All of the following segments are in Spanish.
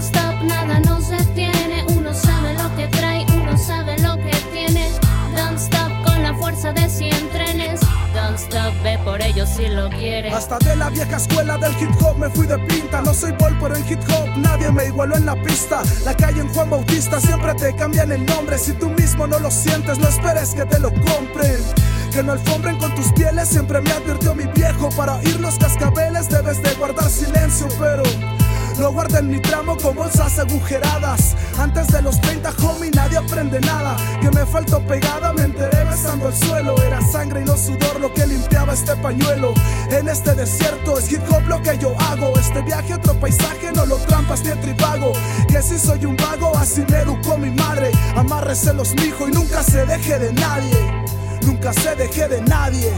Nada nos detiene. Uno sabe lo que trae, uno sabe lo que tiene. Don't stop con la fuerza de 100 trenes. Don't stop, ve por ellos si lo quieres. Hasta de la vieja escuela del hip hop me fui de pinta. No soy bol, pero en hip hop nadie me igualó en la pista. La calle en Juan Bautista siempre te cambian el nombre. Si tú mismo no lo sientes, no esperes que te lo compren. Que no alfombren con tus pieles, siempre me advirtió mi viejo. Para oír los cascabeles debes de guardar silencio, pero lo guardo en mi tramo con bolsas agujeradas. Antes de los 30, homie, nadie aprende nada. Que me faltó pegada, me enteré besando el suelo. Era sangre y no sudor lo que limpiaba este pañuelo. En este desierto es hip hop lo que yo hago. Este viaje, otro paisaje, no lo trampas ni tripago. Que si soy un vago, así me educó mi madre. Amárrese los mijo y nunca se deje de nadie. Nunca se deje de nadie.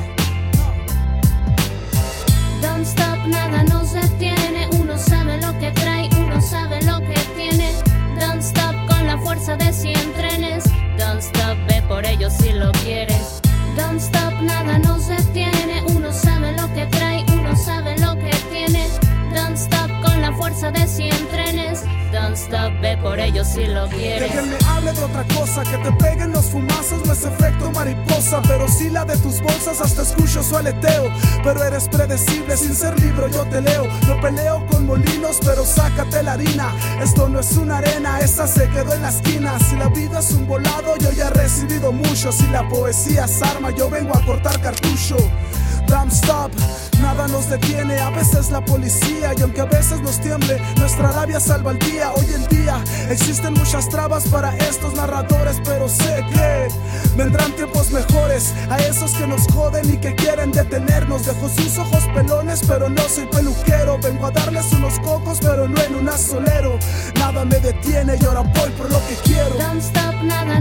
Don't stop, nada nos detiene. Fuerza de 100 trenes. Don't stop, ve por ellos si lo quieres. Don't stop, nada nos detiene. Stop, ve por ellos si lo quieres. alguien me hable de otra cosa, que te peguen los fumazos no es efecto mariposa, pero sí la de tus bolsas hasta escucho su aleteo. Pero eres predecible, sin ser libro yo te leo. No peleo con molinos, pero sácate la harina. Esto no es una arena, esa se quedó en la esquina. Si la vida es un volado, yo ya he recibido mucho. Si la poesía es arma, yo vengo a cortar cartucho. Damn stop, nada nos detiene, a veces la policía y aunque a veces nos tiemble, nuestra labia salva el día. Hoy en día existen muchas trabas para estos narradores, pero sé que vendrán tiempos mejores a esos que nos joden y que quieren detenernos. Dejo sus ojos pelones, pero no soy peluquero. Vengo a darles unos cocos, pero no en un asolero. Nada me detiene y ahora voy por lo que quiero. Stop, nada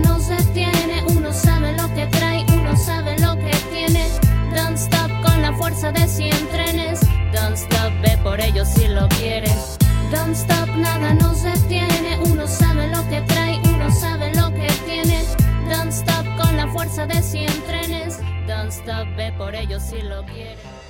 por ellos si lo quieres. Don't stop, nada nos detiene. Uno sabe lo que trae, uno sabe lo que tiene. Don't stop con la fuerza de 100 trenes. Don't stop, ve por ellos si lo quieres.